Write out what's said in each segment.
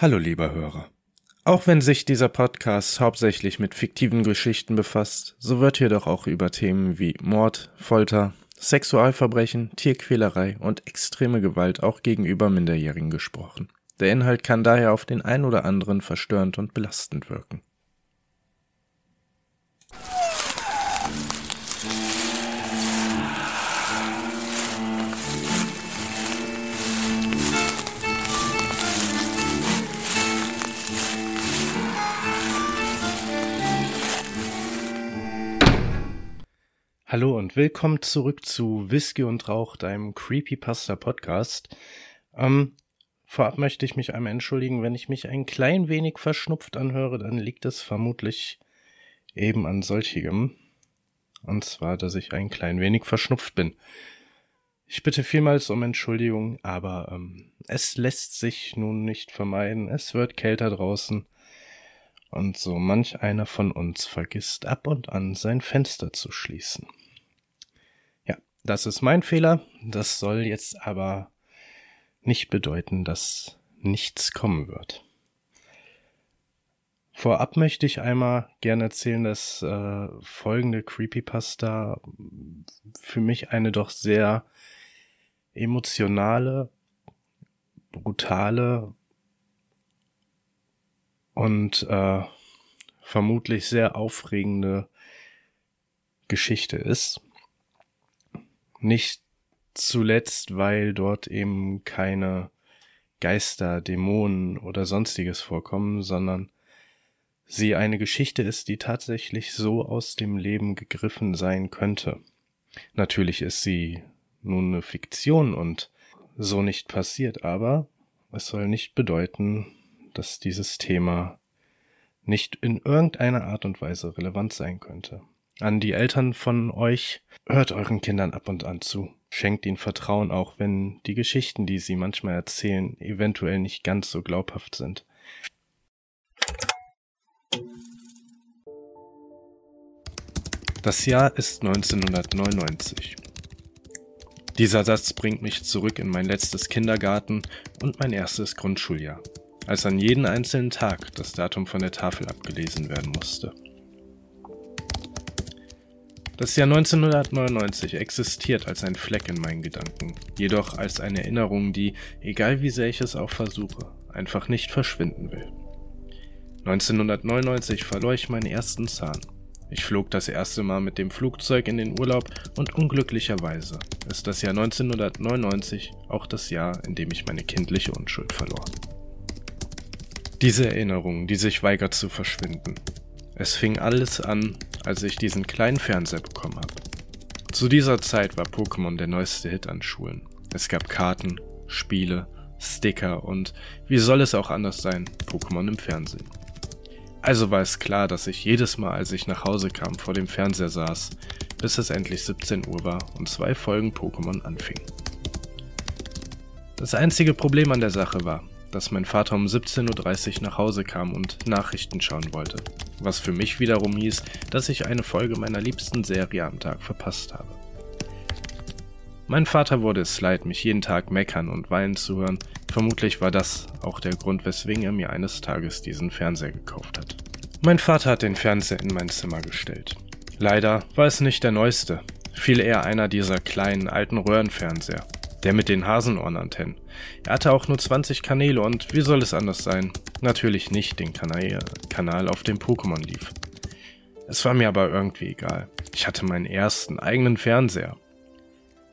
Hallo lieber Hörer. Auch wenn sich dieser Podcast hauptsächlich mit fiktiven Geschichten befasst, so wird hier doch auch über Themen wie Mord, Folter, Sexualverbrechen, Tierquälerei und extreme Gewalt auch gegenüber Minderjährigen gesprochen. Der Inhalt kann daher auf den ein oder anderen verstörend und belastend wirken. Hallo und willkommen zurück zu Whisky und Rauch, deinem Creepypasta Podcast. Ähm, vorab möchte ich mich einmal entschuldigen, wenn ich mich ein klein wenig verschnupft anhöre, dann liegt es vermutlich eben an solchigem. Und zwar, dass ich ein klein wenig verschnupft bin. Ich bitte vielmals um Entschuldigung, aber ähm, es lässt sich nun nicht vermeiden. Es wird kälter draußen. Und so manch einer von uns vergisst ab und an sein Fenster zu schließen. Das ist mein Fehler. Das soll jetzt aber nicht bedeuten, dass nichts kommen wird. Vorab möchte ich einmal gerne erzählen, dass äh, folgende Creepypasta für mich eine doch sehr emotionale, brutale und äh, vermutlich sehr aufregende Geschichte ist. Nicht zuletzt, weil dort eben keine Geister, Dämonen oder sonstiges vorkommen, sondern sie eine Geschichte ist, die tatsächlich so aus dem Leben gegriffen sein könnte. Natürlich ist sie nun eine Fiktion und so nicht passiert, aber es soll nicht bedeuten, dass dieses Thema nicht in irgendeiner Art und Weise relevant sein könnte. An die Eltern von euch, hört euren Kindern ab und an zu. Schenkt ihnen Vertrauen, auch wenn die Geschichten, die sie manchmal erzählen, eventuell nicht ganz so glaubhaft sind. Das Jahr ist 1999. Dieser Satz bringt mich zurück in mein letztes Kindergarten und mein erstes Grundschuljahr, als an jeden einzelnen Tag das Datum von der Tafel abgelesen werden musste. Das Jahr 1999 existiert als ein Fleck in meinen Gedanken, jedoch als eine Erinnerung, die, egal wie sehr ich es auch versuche, einfach nicht verschwinden will. 1999 verlor ich meinen ersten Zahn. Ich flog das erste Mal mit dem Flugzeug in den Urlaub und unglücklicherweise ist das Jahr 1999 auch das Jahr, in dem ich meine kindliche Unschuld verlor. Diese Erinnerung, die sich weigert zu verschwinden. Es fing alles an, als ich diesen kleinen Fernseher bekommen habe. Zu dieser Zeit war Pokémon der neueste Hit an Schulen. Es gab Karten, Spiele, Sticker und, wie soll es auch anders sein, Pokémon im Fernsehen. Also war es klar, dass ich jedes Mal, als ich nach Hause kam, vor dem Fernseher saß, bis es endlich 17 Uhr war und zwei Folgen Pokémon anfingen. Das einzige Problem an der Sache war, dass mein Vater um 17.30 Uhr nach Hause kam und Nachrichten schauen wollte, was für mich wiederum hieß, dass ich eine Folge meiner liebsten Serie am Tag verpasst habe. Mein Vater wurde es leid, mich jeden Tag meckern und weinen zu hören. Vermutlich war das auch der Grund, weswegen er mir eines Tages diesen Fernseher gekauft hat. Mein Vater hat den Fernseher in mein Zimmer gestellt. Leider war es nicht der neueste, viel eher einer dieser kleinen alten Röhrenfernseher, der mit den Hasenohrenantennen. Er hatte auch nur 20 Kanäle und wie soll es anders sein? Natürlich nicht den Kanal, auf dem Pokémon lief. Es war mir aber irgendwie egal. Ich hatte meinen ersten eigenen Fernseher.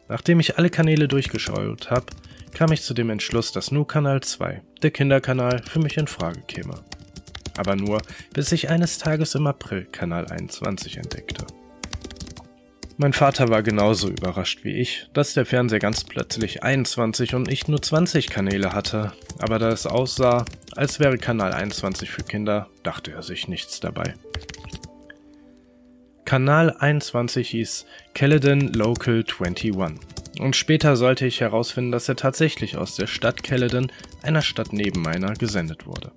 Nachdem ich alle Kanäle durchgeschaut habe, kam ich zu dem Entschluss, dass nur Kanal 2, der Kinderkanal, für mich in Frage käme. Aber nur, bis ich eines Tages im April Kanal 21 entdeckte. Mein Vater war genauso überrascht wie ich, dass der Fernseher ganz plötzlich 21 und nicht nur 20 Kanäle hatte, aber da es aussah, als wäre Kanal 21 für Kinder, dachte er sich nichts dabei. Kanal 21 hieß Caledon Local 21 und später sollte ich herausfinden, dass er tatsächlich aus der Stadt Caledon, einer Stadt neben meiner, gesendet wurde.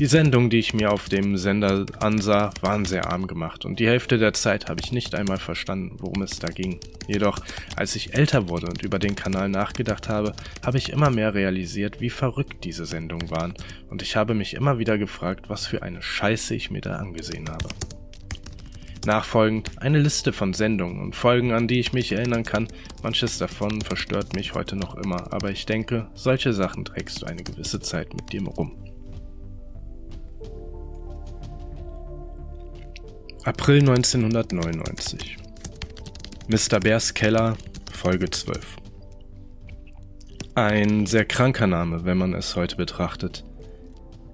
Die Sendungen, die ich mir auf dem Sender ansah, waren sehr arm gemacht und die Hälfte der Zeit habe ich nicht einmal verstanden, worum es da ging. Jedoch, als ich älter wurde und über den Kanal nachgedacht habe, habe ich immer mehr realisiert, wie verrückt diese Sendungen waren und ich habe mich immer wieder gefragt, was für eine Scheiße ich mir da angesehen habe. Nachfolgend eine Liste von Sendungen und Folgen, an die ich mich erinnern kann. Manches davon verstört mich heute noch immer, aber ich denke, solche Sachen trägst du eine gewisse Zeit mit dir rum. April 1999 Mr. Bears Keller, Folge 12 Ein sehr kranker Name, wenn man es heute betrachtet.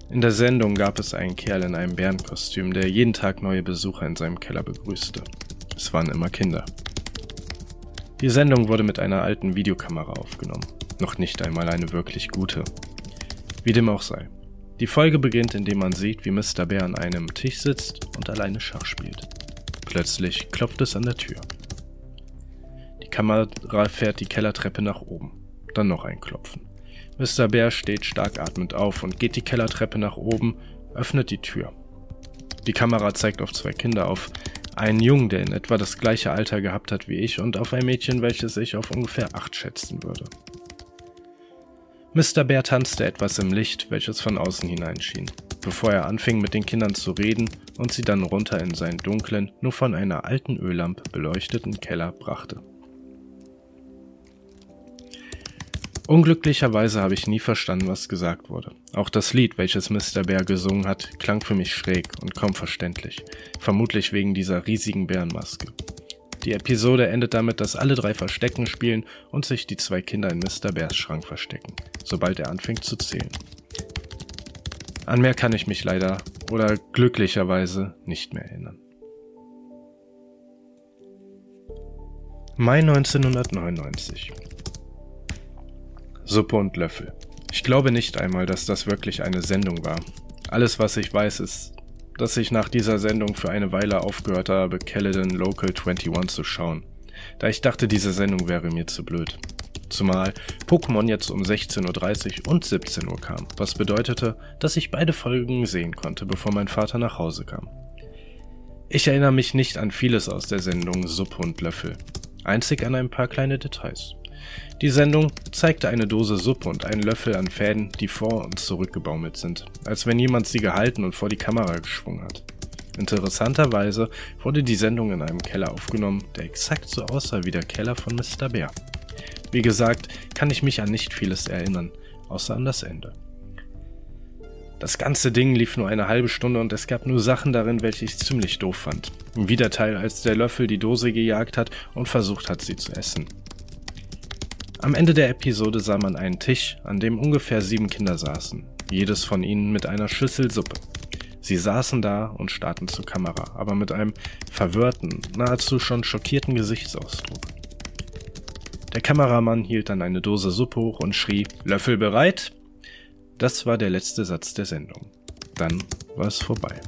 In der Sendung gab es einen Kerl in einem Bärenkostüm, der jeden Tag neue Besucher in seinem Keller begrüßte. Es waren immer Kinder. Die Sendung wurde mit einer alten Videokamera aufgenommen, noch nicht einmal eine wirklich gute. Wie dem auch sei. Die Folge beginnt, indem man sieht, wie Mr. Bear an einem Tisch sitzt und alleine Schach spielt. Plötzlich klopft es an der Tür. Die Kamera fährt die Kellertreppe nach oben. Dann noch ein Klopfen. Mr. Bear steht stark atmend auf und geht die Kellertreppe nach oben, öffnet die Tür. Die Kamera zeigt auf zwei Kinder auf, einen Jungen, der in etwa das gleiche Alter gehabt hat wie ich, und auf ein Mädchen, welches ich auf ungefähr acht schätzen würde. Mr. Bear tanzte etwas im Licht, welches von außen hineinschien, bevor er anfing mit den Kindern zu reden und sie dann runter in seinen dunklen, nur von einer alten Öllampe beleuchteten Keller brachte. Unglücklicherweise habe ich nie verstanden, was gesagt wurde. Auch das Lied, welches Mr. Bear gesungen hat, klang für mich schräg und kaum verständlich, vermutlich wegen dieser riesigen Bärenmaske. Die Episode endet damit, dass alle drei Verstecken spielen und sich die zwei Kinder in Mr. Bears Schrank verstecken, sobald er anfängt zu zählen. An mehr kann ich mich leider oder glücklicherweise nicht mehr erinnern. Mai 1999 Suppe und Löffel. Ich glaube nicht einmal, dass das wirklich eine Sendung war. Alles, was ich weiß, ist, dass ich nach dieser Sendung für eine Weile aufgehört habe, Caledon Local 21 zu schauen, da ich dachte, diese Sendung wäre mir zu blöd. Zumal Pokémon jetzt um 16.30 Uhr und 17 Uhr kam, was bedeutete, dass ich beide Folgen sehen konnte, bevor mein Vater nach Hause kam. Ich erinnere mich nicht an vieles aus der Sendung Suppe und Löffel, einzig an ein paar kleine Details. Die Sendung zeigte eine Dose Suppe und einen Löffel an Fäden, die vor und zurückgebaumelt sind, als wenn jemand sie gehalten und vor die Kamera geschwungen hat. Interessanterweise wurde die Sendung in einem Keller aufgenommen, der exakt so aussah wie der Keller von Mr. Bear. Wie gesagt, kann ich mich an nicht vieles erinnern, außer an das Ende. Das ganze Ding lief nur eine halbe Stunde und es gab nur Sachen darin, welche ich ziemlich doof fand. Wie der Teil, als der Löffel die Dose gejagt hat und versucht hat, sie zu essen. Am Ende der Episode sah man einen Tisch, an dem ungefähr sieben Kinder saßen, jedes von ihnen mit einer Schüssel Suppe. Sie saßen da und starrten zur Kamera, aber mit einem verwirrten, nahezu schon schockierten Gesichtsausdruck. Der Kameramann hielt dann eine Dose Suppe hoch und schrie, Löffel bereit? Das war der letzte Satz der Sendung. Dann war es vorbei.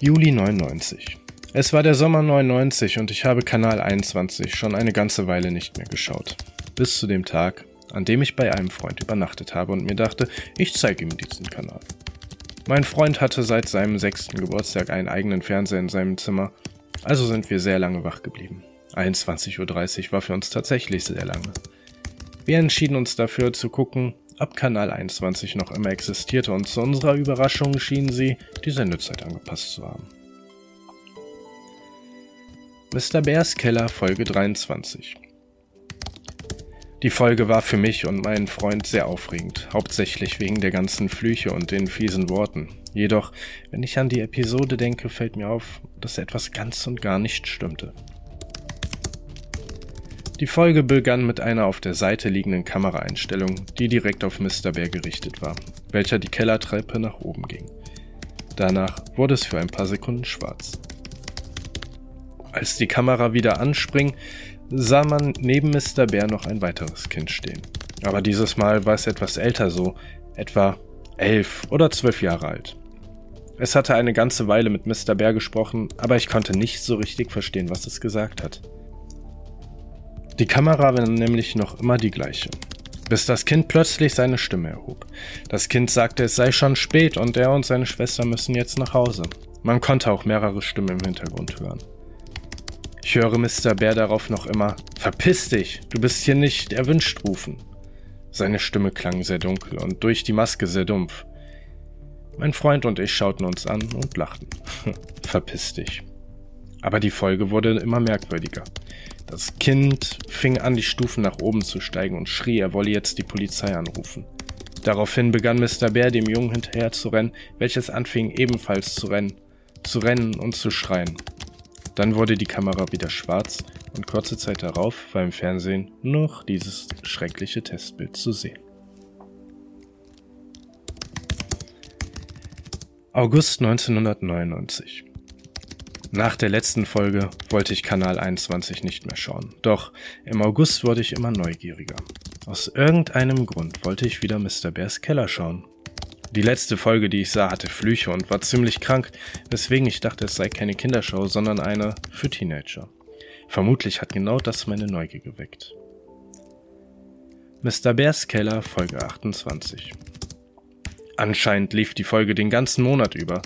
Juli 99 es war der Sommer 99 und ich habe Kanal 21 schon eine ganze Weile nicht mehr geschaut. Bis zu dem Tag, an dem ich bei einem Freund übernachtet habe und mir dachte, ich zeige ihm diesen Kanal. Mein Freund hatte seit seinem sechsten Geburtstag einen eigenen Fernseher in seinem Zimmer, also sind wir sehr lange wach geblieben. 21.30 Uhr war für uns tatsächlich sehr lange. Wir entschieden uns dafür zu gucken, ob Kanal 21 noch immer existierte und zu unserer Überraschung schienen sie die Sendezeit angepasst zu haben. Mr. Bears Keller Folge 23. Die Folge war für mich und meinen Freund sehr aufregend, hauptsächlich wegen der ganzen Flüche und den fiesen Worten. Jedoch, wenn ich an die Episode denke, fällt mir auf, dass etwas ganz und gar nicht stimmte. Die Folge begann mit einer auf der Seite liegenden Kameraeinstellung, die direkt auf Mr. Bear gerichtet war, welcher die Kellertreppe nach oben ging. Danach wurde es für ein paar Sekunden schwarz. Als die Kamera wieder anspring, sah man neben Mr. Bear noch ein weiteres Kind stehen. Aber dieses Mal war es etwas älter so, etwa elf oder zwölf Jahre alt. Es hatte eine ganze Weile mit Mr. Bear gesprochen, aber ich konnte nicht so richtig verstehen, was es gesagt hat. Die Kamera war nämlich noch immer die gleiche. bis das Kind plötzlich seine Stimme erhob. Das Kind sagte, es sei schon spät und er und seine Schwester müssen jetzt nach Hause. Man konnte auch mehrere Stimmen im Hintergrund hören. Ich höre Mr. Bär darauf noch immer, Verpiss dich, du bist hier nicht erwünscht rufen. Seine Stimme klang sehr dunkel und durch die Maske sehr dumpf. Mein Freund und ich schauten uns an und lachten. Verpiss dich. Aber die Folge wurde immer merkwürdiger. Das Kind fing an, die Stufen nach oben zu steigen und schrie, er wolle jetzt die Polizei anrufen. Daraufhin begann Mr. Bär dem Jungen hinterher zu rennen, welches anfing ebenfalls zu rennen, zu rennen und zu schreien. Dann wurde die Kamera wieder schwarz und kurze Zeit darauf war im Fernsehen noch dieses schreckliche Testbild zu sehen. August 1999 nach der letzten Folge wollte ich Kanal 21 nicht mehr schauen. Doch im August wurde ich immer neugieriger. Aus irgendeinem Grund wollte ich wieder Mr. Bears Keller schauen. Die letzte Folge, die ich sah, hatte Flüche und war ziemlich krank, weswegen ich dachte, es sei keine Kindershow, sondern eine für Teenager. Vermutlich hat genau das meine Neugier geweckt. Mr. Bears Keller, Folge 28. Anscheinend lief die Folge den ganzen Monat über.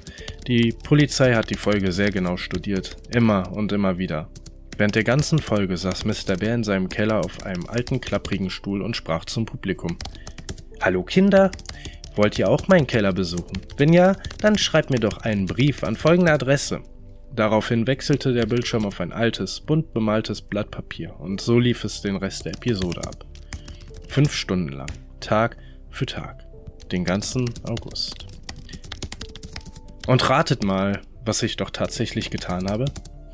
Die Polizei hat die Folge sehr genau studiert, immer und immer wieder. Während der ganzen Folge saß Mr. Bär in seinem Keller auf einem alten, klapprigen Stuhl und sprach zum Publikum. Hallo Kinder, wollt ihr auch meinen Keller besuchen? Wenn ja, dann schreibt mir doch einen Brief an folgende Adresse. Daraufhin wechselte der Bildschirm auf ein altes, bunt bemaltes Blatt Papier und so lief es den Rest der Episode ab. Fünf Stunden lang, Tag für Tag den ganzen August. Und ratet mal, was ich doch tatsächlich getan habe?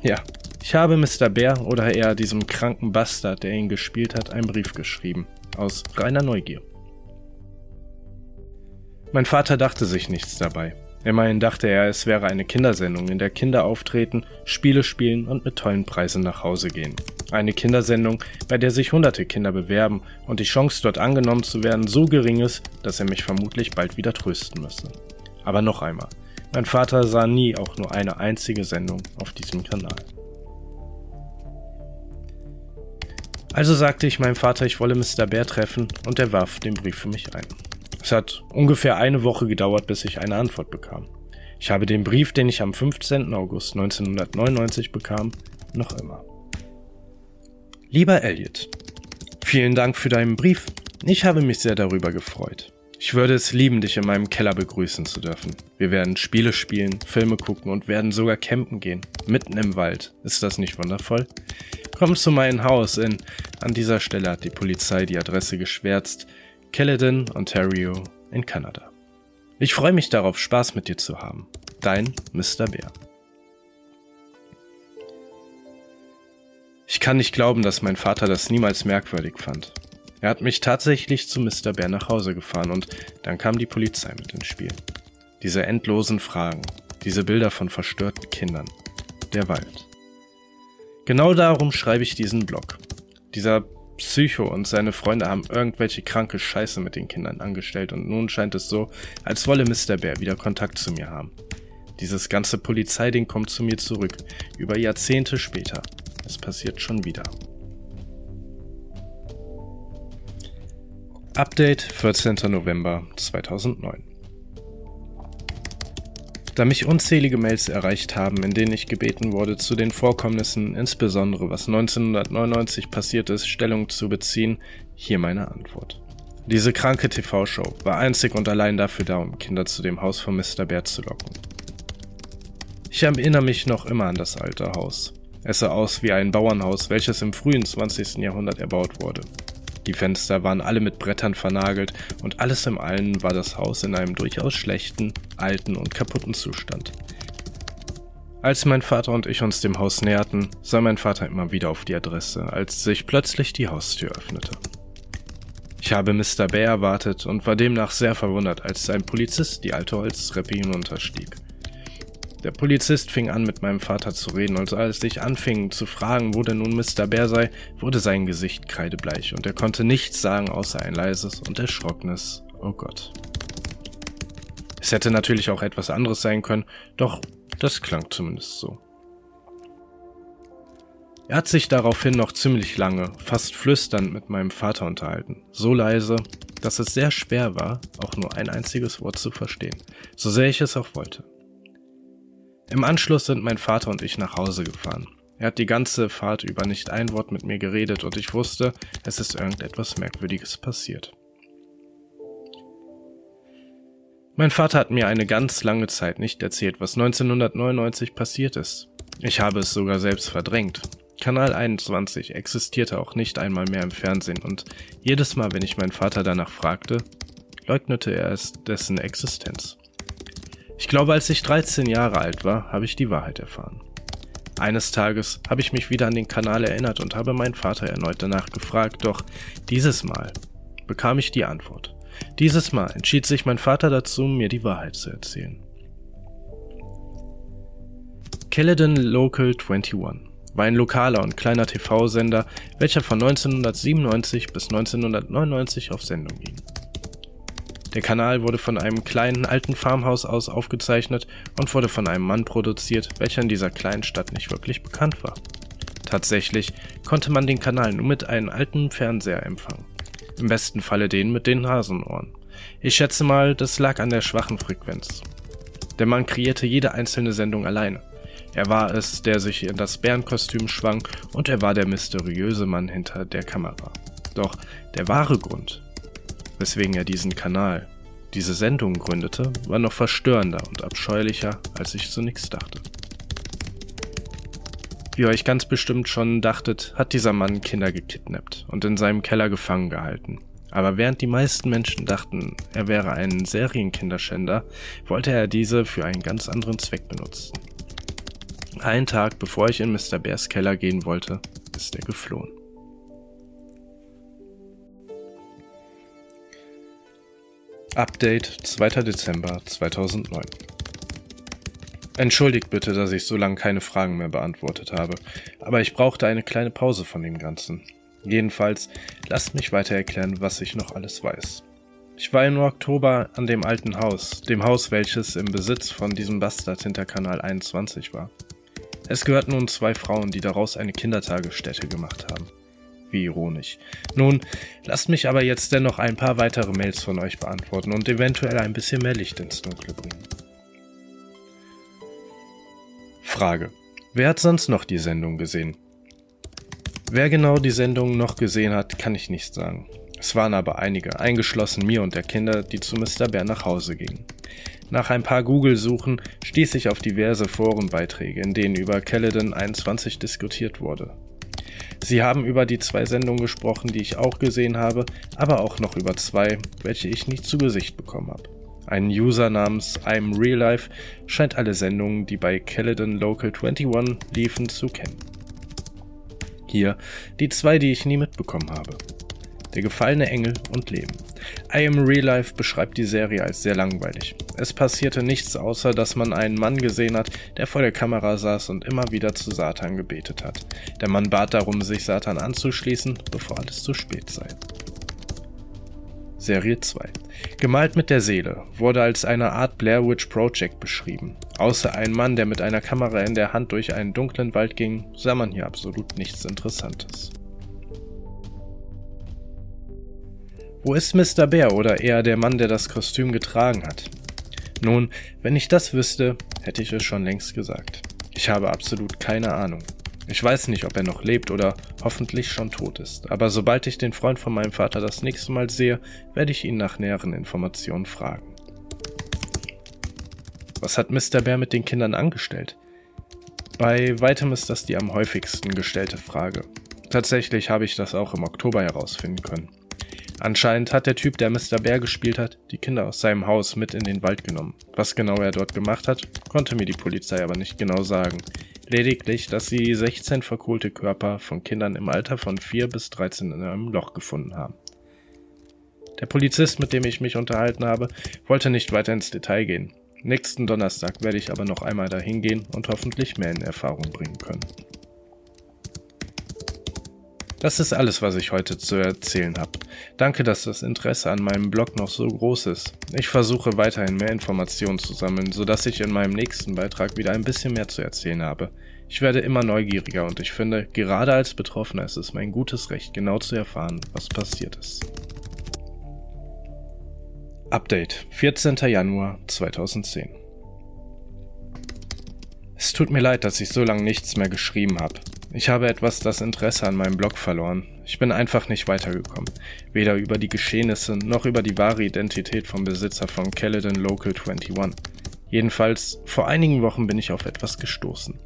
Ja, ich habe Mr. Bär oder eher diesem kranken Bastard, der ihn gespielt hat, einen Brief geschrieben. Aus reiner Neugier. Mein Vater dachte sich nichts dabei. Immerhin dachte er, es wäre eine Kindersendung, in der Kinder auftreten, Spiele spielen und mit tollen Preisen nach Hause gehen. Eine Kindersendung, bei der sich hunderte Kinder bewerben und die Chance dort angenommen zu werden so gering ist, dass er mich vermutlich bald wieder trösten müsse. Aber noch einmal, mein Vater sah nie auch nur eine einzige Sendung auf diesem Kanal. Also sagte ich meinem Vater, ich wolle Mr. Bär treffen und er warf den Brief für mich ein. Es hat ungefähr eine Woche gedauert, bis ich eine Antwort bekam. Ich habe den Brief, den ich am 15. August 1999 bekam, noch immer. Lieber Elliot, vielen Dank für deinen Brief. Ich habe mich sehr darüber gefreut. Ich würde es lieben, dich in meinem Keller begrüßen zu dürfen. Wir werden Spiele spielen, Filme gucken und werden sogar campen gehen. Mitten im Wald. Ist das nicht wundervoll? Komm zu meinem Haus in. An dieser Stelle hat die Polizei die Adresse geschwärzt. Caledon, Ontario in Kanada. Ich freue mich darauf, Spaß mit dir zu haben. Dein Mr. Bär. Ich kann nicht glauben, dass mein Vater das niemals merkwürdig fand. Er hat mich tatsächlich zu Mr. Bär nach Hause gefahren und dann kam die Polizei mit ins Spiel. Diese endlosen Fragen, diese Bilder von verstörten Kindern, der Wald. Genau darum schreibe ich diesen Blog. Dieser Psycho und seine Freunde haben irgendwelche kranke Scheiße mit den Kindern angestellt und nun scheint es so, als wolle Mr. Bear wieder Kontakt zu mir haben. Dieses ganze Polizeiding kommt zu mir zurück, über Jahrzehnte später. Es passiert schon wieder. Update 14. November 2009 da mich unzählige Mails erreicht haben, in denen ich gebeten wurde, zu den Vorkommnissen, insbesondere was 1999 passiert ist, Stellung zu beziehen, hier meine Antwort. Diese kranke TV-Show war einzig und allein dafür da, um Kinder zu dem Haus von Mr. Bear zu locken. Ich erinnere mich noch immer an das alte Haus. Es sah aus wie ein Bauernhaus, welches im frühen 20. Jahrhundert erbaut wurde. Die Fenster waren alle mit Brettern vernagelt und alles im allen war das Haus in einem durchaus schlechten, alten und kaputten Zustand. Als mein Vater und ich uns dem Haus näherten, sah mein Vater immer wieder auf die Adresse, als sich plötzlich die Haustür öffnete. Ich habe Mr. Bear erwartet und war demnach sehr verwundert, als ein Polizist die alte Holztreppe hinunterstieg. Der Polizist fing an, mit meinem Vater zu reden, und als ich anfing zu fragen, wo denn nun Mr. Bear sei, wurde sein Gesicht kreidebleich, und er konnte nichts sagen außer ein leises und erschrockenes Oh Gott. Es hätte natürlich auch etwas anderes sein können, doch das klang zumindest so. Er hat sich daraufhin noch ziemlich lange, fast flüsternd mit meinem Vater unterhalten. So leise, dass es sehr schwer war, auch nur ein einziges Wort zu verstehen, so sehr ich es auch wollte. Im Anschluss sind mein Vater und ich nach Hause gefahren. Er hat die ganze Fahrt über nicht ein Wort mit mir geredet und ich wusste, es ist irgendetwas Merkwürdiges passiert. Mein Vater hat mir eine ganz lange Zeit nicht erzählt, was 1999 passiert ist. Ich habe es sogar selbst verdrängt. Kanal 21 existierte auch nicht einmal mehr im Fernsehen und jedes Mal, wenn ich meinen Vater danach fragte, leugnete er es dessen Existenz. Ich glaube, als ich 13 Jahre alt war, habe ich die Wahrheit erfahren. Eines Tages habe ich mich wieder an den Kanal erinnert und habe meinen Vater erneut danach gefragt, doch dieses Mal bekam ich die Antwort. Dieses Mal entschied sich mein Vater dazu, mir die Wahrheit zu erzählen. Caledon Local 21 war ein lokaler und kleiner TV-Sender, welcher von 1997 bis 1999 auf Sendung ging. Der Kanal wurde von einem kleinen alten Farmhaus aus aufgezeichnet und wurde von einem Mann produziert, welcher in dieser kleinen Stadt nicht wirklich bekannt war. Tatsächlich konnte man den Kanal nur mit einem alten Fernseher empfangen. Im besten Falle den mit den Hasenohren. Ich schätze mal, das lag an der schwachen Frequenz. Der Mann kreierte jede einzelne Sendung alleine. Er war es, der sich in das Bärenkostüm schwang, und er war der mysteriöse Mann hinter der Kamera. Doch der wahre Grund, weswegen er diesen Kanal, diese Sendung gründete, war noch verstörender und abscheulicher, als ich zunächst dachte. Wie ihr euch ganz bestimmt schon dachtet, hat dieser Mann Kinder gekidnappt und in seinem Keller gefangen gehalten. Aber während die meisten Menschen dachten, er wäre ein Serienkinderschänder, wollte er diese für einen ganz anderen Zweck benutzen. Einen Tag bevor ich in Mr. Bears Keller gehen wollte, ist er geflohen. Update 2. Dezember 2009 Entschuldigt bitte, dass ich so lange keine Fragen mehr beantwortet habe, aber ich brauchte eine kleine Pause von dem Ganzen. Jedenfalls, lasst mich weiter erklären, was ich noch alles weiß. Ich war im Oktober an dem alten Haus, dem Haus, welches im Besitz von diesem Bastard hinter Kanal 21 war. Es gehörten nun zwei Frauen, die daraus eine Kindertagesstätte gemacht haben. Wie ironisch. Nun, lasst mich aber jetzt dennoch ein paar weitere Mails von euch beantworten und eventuell ein bisschen mehr Licht ins Dunkle bringen. Frage. Wer hat sonst noch die Sendung gesehen? Wer genau die Sendung noch gesehen hat, kann ich nicht sagen. Es waren aber einige, eingeschlossen mir und der Kinder, die zu Mr. Bär nach Hause gingen. Nach ein paar Google-Suchen stieß ich auf diverse Forenbeiträge, in denen über Caledon 21 diskutiert wurde. Sie haben über die zwei Sendungen gesprochen, die ich auch gesehen habe, aber auch noch über zwei, welche ich nicht zu Gesicht bekommen habe. Ein User namens I'm Real Life scheint alle Sendungen, die bei Caledon Local 21 liefen, zu kennen. Hier die zwei, die ich nie mitbekommen habe. Der gefallene Engel und Leben. I Am Real Life beschreibt die Serie als sehr langweilig. Es passierte nichts außer, dass man einen Mann gesehen hat, der vor der Kamera saß und immer wieder zu Satan gebetet hat. Der Mann bat darum, sich Satan anzuschließen, bevor alles zu spät sei. Serie 2. Gemalt mit der Seele wurde als eine Art Blair Witch Project beschrieben. Außer ein Mann, der mit einer Kamera in der Hand durch einen dunklen Wald ging, sah man hier absolut nichts Interessantes. Wo ist Mr. Bear oder eher der Mann, der das Kostüm getragen hat? Nun, wenn ich das wüsste, hätte ich es schon längst gesagt. Ich habe absolut keine Ahnung. Ich weiß nicht, ob er noch lebt oder hoffentlich schon tot ist, aber sobald ich den Freund von meinem Vater das nächste Mal sehe, werde ich ihn nach näheren Informationen fragen. Was hat Mr. Bear mit den Kindern angestellt? Bei weitem ist das die am häufigsten gestellte Frage. Tatsächlich habe ich das auch im Oktober herausfinden können. Anscheinend hat der Typ, der Mr. Bear gespielt hat, die Kinder aus seinem Haus mit in den Wald genommen. Was genau er dort gemacht hat, konnte mir die Polizei aber nicht genau sagen. Lediglich, dass sie 16 verkohlte Körper von Kindern im Alter von 4 bis 13 in einem Loch gefunden haben. Der Polizist, mit dem ich mich unterhalten habe, wollte nicht weiter ins Detail gehen. Nächsten Donnerstag werde ich aber noch einmal dahin gehen und hoffentlich mehr in Erfahrung bringen können. Das ist alles, was ich heute zu erzählen habe. Danke, dass das Interesse an meinem Blog noch so groß ist. Ich versuche weiterhin mehr Informationen zu sammeln, sodass ich in meinem nächsten Beitrag wieder ein bisschen mehr zu erzählen habe. Ich werde immer neugieriger und ich finde, gerade als Betroffener ist es mein gutes Recht, genau zu erfahren, was passiert ist. Update 14. Januar 2010 Es tut mir leid, dass ich so lange nichts mehr geschrieben habe. Ich habe etwas das Interesse an meinem Blog verloren. Ich bin einfach nicht weitergekommen. Weder über die Geschehnisse noch über die wahre Identität vom Besitzer von Caledon Local 21. Jedenfalls, vor einigen Wochen bin ich auf etwas gestoßen.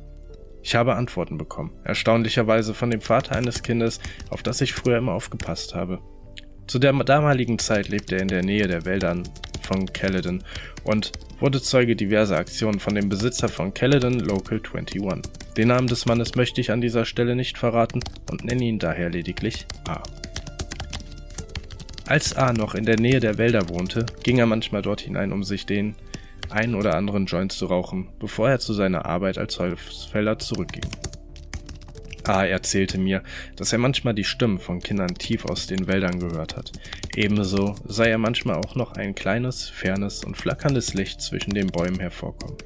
Ich habe Antworten bekommen, erstaunlicherweise von dem Vater eines Kindes, auf das ich früher immer aufgepasst habe. Zu der damaligen Zeit lebte er in der Nähe der Wäldern von Caledon und wurde Zeuge diverser Aktionen von dem Besitzer von Caledon Local 21. Den Namen des Mannes möchte ich an dieser Stelle nicht verraten und nenne ihn daher lediglich A. Als A noch in der Nähe der Wälder wohnte, ging er manchmal dort hinein, um sich den einen oder anderen Joint zu rauchen, bevor er zu seiner Arbeit als Holzfäller zurückging. A erzählte mir, dass er manchmal die Stimmen von Kindern tief aus den Wäldern gehört hat. Ebenso sei er manchmal auch noch ein kleines, fernes und flackerndes Licht zwischen den Bäumen hervorkommen.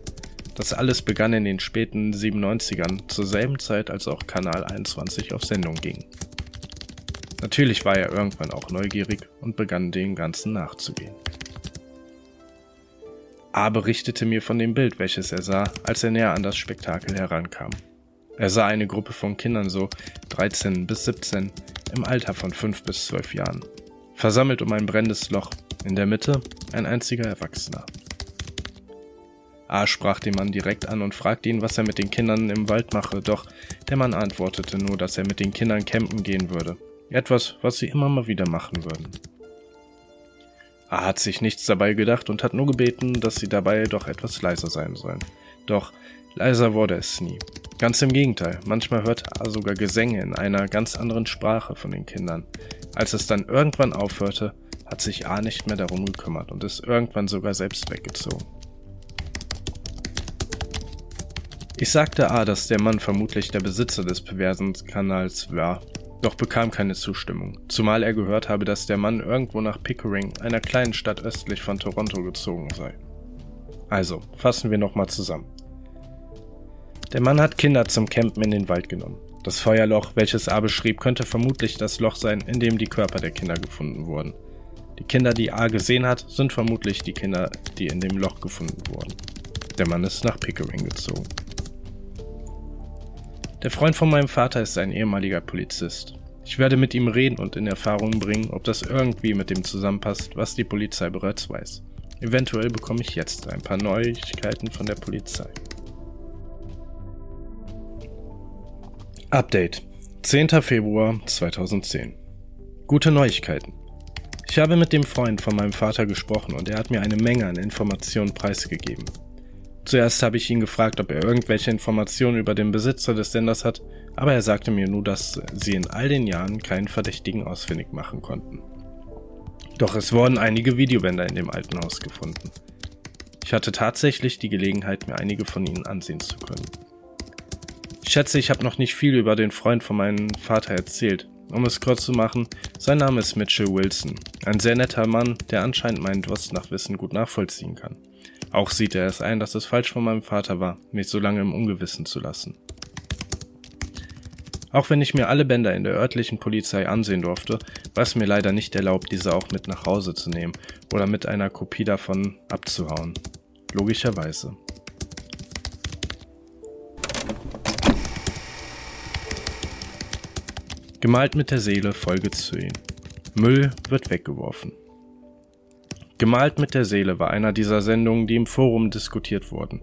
Das alles begann in den späten 97ern, zur selben Zeit als auch Kanal 21 auf Sendung ging. Natürlich war er irgendwann auch neugierig und begann dem Ganzen nachzugehen. A berichtete mir von dem Bild, welches er sah, als er näher an das Spektakel herankam. Er sah eine Gruppe von Kindern so 13 bis 17 im Alter von 5 bis 12 Jahren, versammelt um ein brennendes Loch, in der Mitte ein einziger Erwachsener. A sprach den Mann direkt an und fragte ihn, was er mit den Kindern im Wald mache, doch der Mann antwortete nur, dass er mit den Kindern campen gehen würde, etwas, was sie immer mal wieder machen würden. A hat sich nichts dabei gedacht und hat nur gebeten, dass sie dabei doch etwas leiser sein sollen. Doch leiser wurde es nie. Ganz im Gegenteil, manchmal hörte A sogar Gesänge in einer ganz anderen Sprache von den Kindern. Als es dann irgendwann aufhörte, hat sich A nicht mehr darum gekümmert und ist irgendwann sogar selbst weggezogen. Ich sagte A, dass der Mann vermutlich der Besitzer des perversen Kanals war, doch bekam keine Zustimmung, zumal er gehört habe, dass der Mann irgendwo nach Pickering, einer kleinen Stadt östlich von Toronto, gezogen sei. Also, fassen wir nochmal zusammen. Der Mann hat Kinder zum Campen in den Wald genommen. Das Feuerloch, welches A beschrieb, könnte vermutlich das Loch sein, in dem die Körper der Kinder gefunden wurden. Die Kinder, die A gesehen hat, sind vermutlich die Kinder, die in dem Loch gefunden wurden. Der Mann ist nach Pickering gezogen. Der Freund von meinem Vater ist ein ehemaliger Polizist. Ich werde mit ihm reden und in Erfahrung bringen, ob das irgendwie mit dem zusammenpasst, was die Polizei bereits weiß. Eventuell bekomme ich jetzt ein paar Neuigkeiten von der Polizei. Update 10. Februar 2010 Gute Neuigkeiten. Ich habe mit dem Freund von meinem Vater gesprochen und er hat mir eine Menge an Informationen preisgegeben. Zuerst habe ich ihn gefragt, ob er irgendwelche Informationen über den Besitzer des Senders hat, aber er sagte mir nur, dass sie in all den Jahren keinen Verdächtigen ausfindig machen konnten. Doch es wurden einige Videobänder in dem alten Haus gefunden. Ich hatte tatsächlich die Gelegenheit, mir einige von ihnen ansehen zu können. Ich schätze, ich habe noch nicht viel über den Freund von meinem Vater erzählt. Um es kurz zu machen, sein Name ist Mitchell Wilson. Ein sehr netter Mann, der anscheinend meinen Durst nach Wissen gut nachvollziehen kann. Auch sieht er es ein, dass es falsch von meinem Vater war, mich so lange im Ungewissen zu lassen. Auch wenn ich mir alle Bänder in der örtlichen Polizei ansehen durfte, war es mir leider nicht erlaubt, diese auch mit nach Hause zu nehmen oder mit einer Kopie davon abzuhauen. Logischerweise. Gemalt mit der Seele Folge 10. Müll wird weggeworfen. Gemalt mit der Seele war einer dieser Sendungen, die im Forum diskutiert wurden.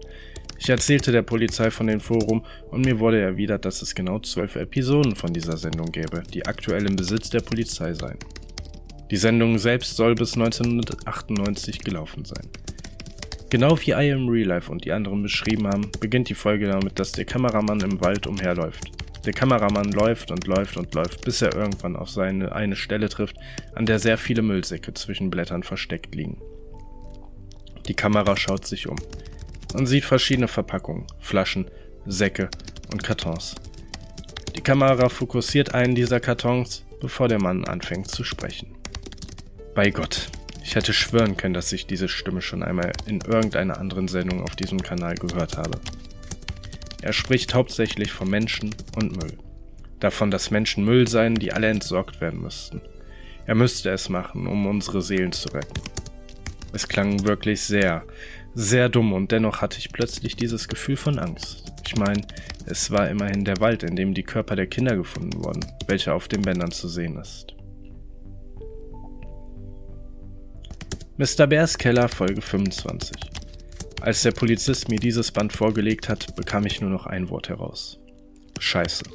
Ich erzählte der Polizei von dem Forum und mir wurde erwidert, dass es genau zwölf Episoden von dieser Sendung gäbe, die aktuell im Besitz der Polizei seien. Die Sendung selbst soll bis 1998 gelaufen sein. Genau wie I Am Real Life und die anderen beschrieben haben, beginnt die Folge damit, dass der Kameramann im Wald umherläuft. Der Kameramann läuft und läuft und läuft, bis er irgendwann auf seine eine Stelle trifft, an der sehr viele Müllsäcke zwischen Blättern versteckt liegen. Die Kamera schaut sich um. Man sieht verschiedene Verpackungen, Flaschen, Säcke und Kartons. Die Kamera fokussiert einen dieser Kartons, bevor der Mann anfängt zu sprechen. Bei Gott, ich hätte schwören können, dass ich diese Stimme schon einmal in irgendeiner anderen Sendung auf diesem Kanal gehört habe. Er spricht hauptsächlich von Menschen und Müll. Davon, dass Menschen Müll seien, die alle entsorgt werden müssten. Er müsste es machen, um unsere Seelen zu retten. Es klang wirklich sehr, sehr dumm und dennoch hatte ich plötzlich dieses Gefühl von Angst. Ich meine, es war immerhin der Wald, in dem die Körper der Kinder gefunden wurden, welcher auf den Bändern zu sehen ist. Mr. Bears Keller Folge 25. Als der Polizist mir dieses Band vorgelegt hat, bekam ich nur noch ein Wort heraus. Scheiße.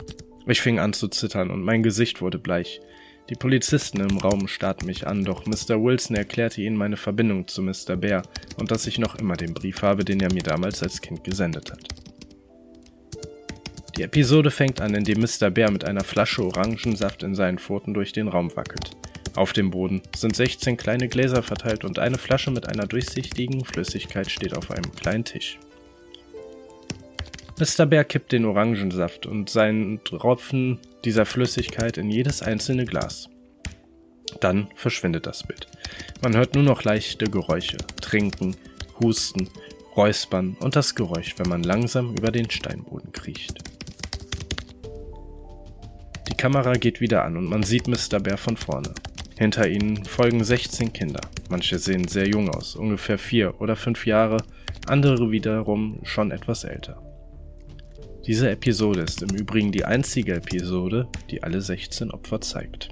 Ich fing an zu zittern und mein Gesicht wurde bleich. Die Polizisten im Raum starrten mich an, doch Mr. Wilson erklärte ihnen meine Verbindung zu Mr. Bear und dass ich noch immer den Brief habe, den er mir damals als Kind gesendet hat. Die Episode fängt an, indem Mr. Bear mit einer Flasche Orangensaft in seinen Pfoten durch den Raum wackelt. Auf dem Boden sind 16 kleine Gläser verteilt und eine Flasche mit einer durchsichtigen Flüssigkeit steht auf einem kleinen Tisch. Mr. Bear kippt den Orangensaft und seinen Tropfen dieser Flüssigkeit in jedes einzelne Glas. Dann verschwindet das Bild. Man hört nur noch leichte Geräusche, Trinken, Husten, Räuspern und das Geräusch, wenn man langsam über den Steinboden kriecht. Die Kamera geht wieder an und man sieht Mr. Bear von vorne. Hinter ihnen folgen 16 Kinder. Manche sehen sehr jung aus, ungefähr vier oder fünf Jahre, andere wiederum schon etwas älter. Diese Episode ist im Übrigen die einzige Episode, die alle 16 Opfer zeigt.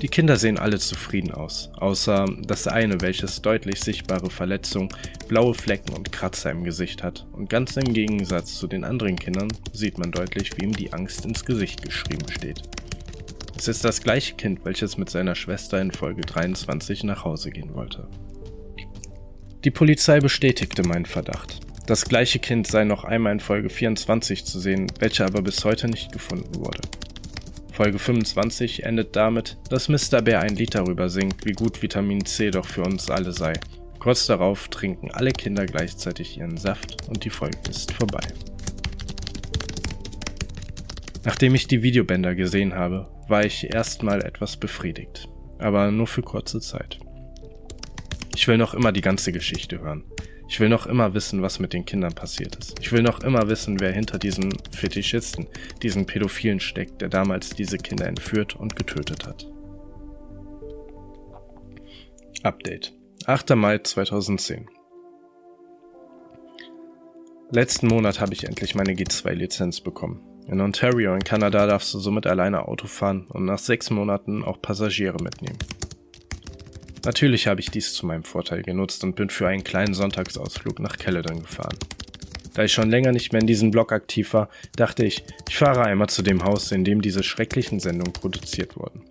Die Kinder sehen alle zufrieden aus, außer das eine, welches deutlich sichtbare Verletzungen, blaue Flecken und Kratzer im Gesicht hat. Und ganz im Gegensatz zu den anderen Kindern sieht man deutlich, wie ihm die Angst ins Gesicht geschrieben steht. Es ist das gleiche Kind, welches mit seiner Schwester in Folge 23 nach Hause gehen wollte. Die Polizei bestätigte meinen Verdacht. Das gleiche Kind sei noch einmal in Folge 24 zu sehen, welche aber bis heute nicht gefunden wurde. Folge 25 endet damit, dass Mr. Bear ein Lied darüber singt, wie gut Vitamin C doch für uns alle sei. Kurz darauf trinken alle Kinder gleichzeitig ihren Saft und die Folge ist vorbei. Nachdem ich die Videobänder gesehen habe, war ich erstmal etwas befriedigt, aber nur für kurze Zeit. Ich will noch immer die ganze Geschichte hören. Ich will noch immer wissen, was mit den Kindern passiert ist. Ich will noch immer wissen, wer hinter diesem Fetischisten, diesen Pädophilen steckt, der damals diese Kinder entführt und getötet hat. Update. 8. Mai 2010. Letzten Monat habe ich endlich meine G2-Lizenz bekommen. In Ontario in Kanada darfst du somit alleine Auto fahren und nach sechs Monaten auch Passagiere mitnehmen. Natürlich habe ich dies zu meinem Vorteil genutzt und bin für einen kleinen Sonntagsausflug nach Caledon gefahren. Da ich schon länger nicht mehr in diesem Blog aktiv war, dachte ich, ich fahre einmal zu dem Haus, in dem diese schrecklichen Sendungen produziert wurden.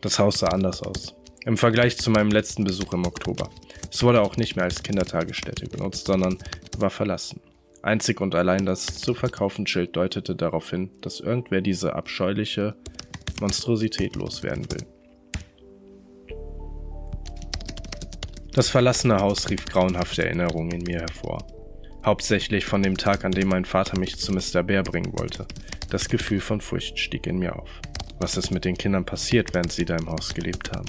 Das Haus sah anders aus. Im Vergleich zu meinem letzten Besuch im Oktober. Es wurde auch nicht mehr als Kindertagesstätte genutzt, sondern war verlassen. Einzig und allein das zu verkaufen Schild deutete darauf hin, dass irgendwer diese abscheuliche Monstrosität loswerden will. Das verlassene Haus rief grauenhafte Erinnerungen in mir hervor. Hauptsächlich von dem Tag, an dem mein Vater mich zu Mr. Bear bringen wollte. Das Gefühl von Furcht stieg in mir auf. Was ist mit den Kindern passiert, während sie da im Haus gelebt haben?